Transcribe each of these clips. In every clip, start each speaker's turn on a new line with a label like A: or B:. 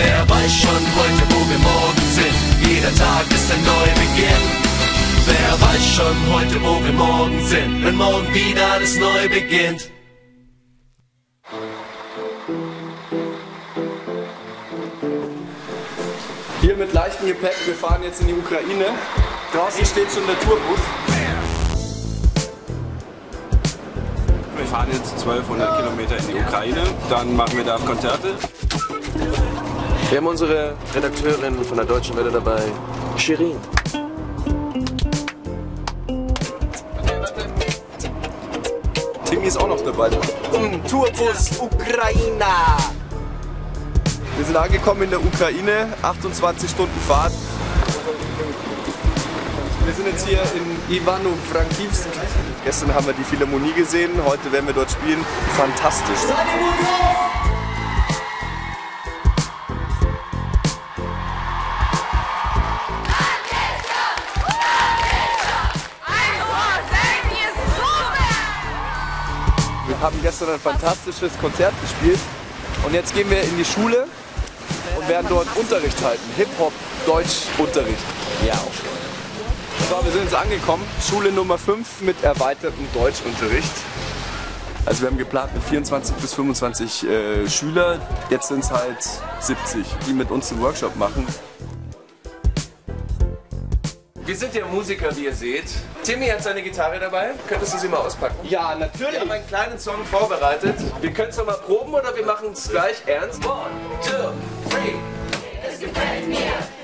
A: Wer weiß schon heute, wo wir morgen sind?
B: Jeder Tag ist ein Neubeginn. Wer weiß schon heute, wo wir morgen sind?
A: Wenn morgen wieder alles neu beginnt.
C: Hier mit leichtem Gepäck, wir fahren jetzt in die Ukraine. Draußen steht schon der Tourbus.
D: Wir fahren jetzt 1200 Kilometer in die Ukraine, dann machen wir da Konzerte.
B: Wir haben unsere Redakteurin von der Deutschen Welle dabei, Shirin.
C: Timmy ist auch noch dabei.
B: Tourbus Ukraine.
C: Wir sind angekommen in der Ukraine, 28 Stunden Fahrt. Wir sind jetzt hier in Ivano-Frankivsk. Gestern haben wir die Philharmonie gesehen, heute werden wir dort spielen. Fantastisch. Haben gestern ein fantastisches Konzert gespielt und jetzt gehen wir in die Schule und werden dort Unterricht halten. Hip-Hop, Deutsch-Unterricht. Ja. So, wir sind jetzt angekommen. Schule Nummer 5 mit erweitertem Deutschunterricht. Also wir haben geplant mit 24 bis 25 äh, Schüler. Jetzt sind es halt 70, die mit uns den Workshop machen.
B: Wir sind ja Musiker, wie ihr seht. Timmy hat seine Gitarre dabei. Könntest du sie mal auspacken?
C: Ja,
B: Wir
C: natürlich.
B: haben einen kleinen Song vorbereitet. Wir können es noch mal proben oder wir machen es gleich ernst. One, two, three.
C: Ja.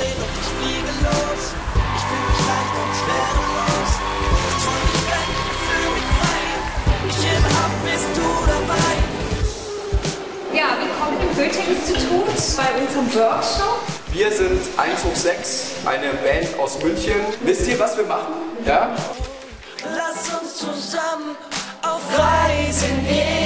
E: Stehen und ich fliege los. Ich fühl mich leicht und schwerelos. Ich träum mich weg, fühl mich frei. Ich gebe ab, bist du dabei.
F: Ja, willkommen im Goethe-Institut bei unserem Workshop.
C: Wir sind 1 hoch 6, eine Band aus München. Wisst ihr, was wir machen? Ja?
E: Lass uns zusammen auf Reisen gehen.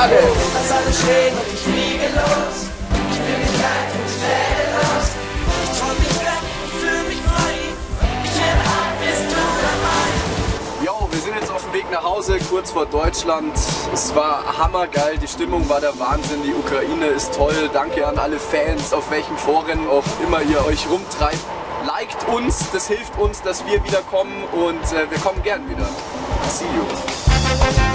C: Alle.
E: Lass alles stehen und ich fliege los. Ich fühl mich leicht und schwerelos. Ich träum mich weg und fühl mich frei. Ich gebe ab, bist du dabei.
C: Jo, wir sind jetzt auf dem Weg nach Hause, kurz vor Deutschland. Es war hammergeil, die Stimmung war der Wahnsinn, die Ukraine ist toll. Danke an alle Fans, auf welchen Foren auch immer ihr euch rumtreibt. Liked uns, das hilft uns, dass wir wiederkommen und äh, wir kommen gern wieder. See you.